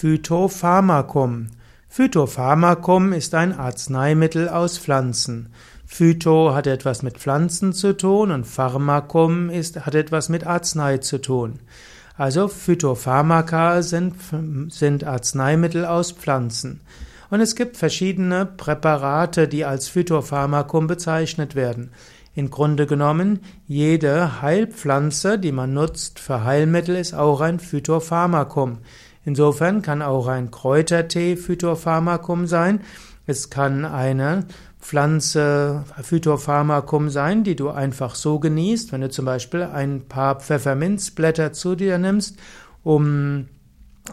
Phytopharmakum. Phytopharmakum ist ein Arzneimittel aus Pflanzen. Phyto hat etwas mit Pflanzen zu tun und Pharmakum ist, hat etwas mit Arznei zu tun. Also Phytopharmaka sind, sind Arzneimittel aus Pflanzen. Und es gibt verschiedene Präparate, die als Phytopharmakum bezeichnet werden. Im Grunde genommen, jede Heilpflanze, die man nutzt für Heilmittel, ist auch ein Phytopharmakum. Insofern kann auch ein Kräutertee Phytopharmakum sein. Es kann eine Pflanze Phytopharmakum sein, die du einfach so genießt, wenn du zum Beispiel ein paar Pfefferminzblätter zu dir nimmst, um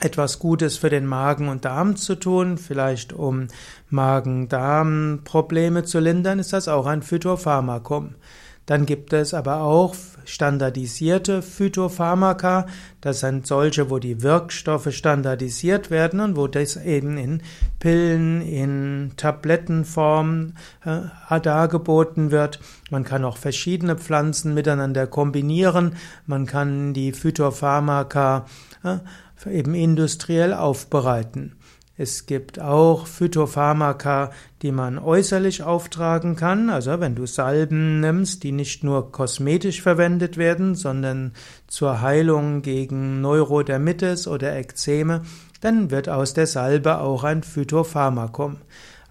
etwas Gutes für den Magen und Darm zu tun, vielleicht um Magen-Darm-Probleme zu lindern, ist das auch ein Phytopharmakum. Dann gibt es aber auch standardisierte Phytopharmaka. Das sind solche, wo die Wirkstoffe standardisiert werden und wo das eben in Pillen, in Tablettenform äh, dargeboten wird. Man kann auch verschiedene Pflanzen miteinander kombinieren. Man kann die Phytopharmaka äh, eben industriell aufbereiten. Es gibt auch Phytopharmaka, die man äußerlich auftragen kann. Also wenn du Salben nimmst, die nicht nur kosmetisch verwendet werden, sondern zur Heilung gegen Neurodermitis oder Ekzeme, dann wird aus der Salbe auch ein Phytopharmakum.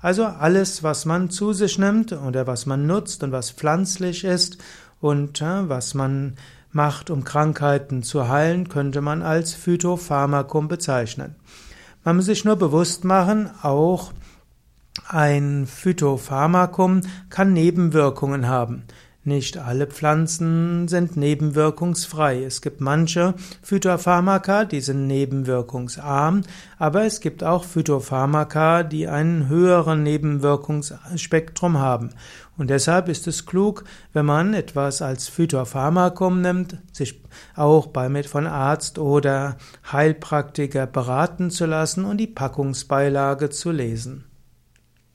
Also alles, was man zu sich nimmt oder was man nutzt und was pflanzlich ist und was man macht, um Krankheiten zu heilen, könnte man als Phytopharmakum bezeichnen. Man muss sich nur bewusst machen, auch ein Phytopharmakum kann Nebenwirkungen haben. Nicht alle Pflanzen sind nebenwirkungsfrei. Es gibt manche Phytopharmaka, die sind nebenwirkungsarm, aber es gibt auch Phytopharmaka, die einen höheren Nebenwirkungsspektrum haben. Und deshalb ist es klug, wenn man etwas als Phytopharmakum nimmt, sich auch bei von Arzt oder Heilpraktiker beraten zu lassen und die Packungsbeilage zu lesen.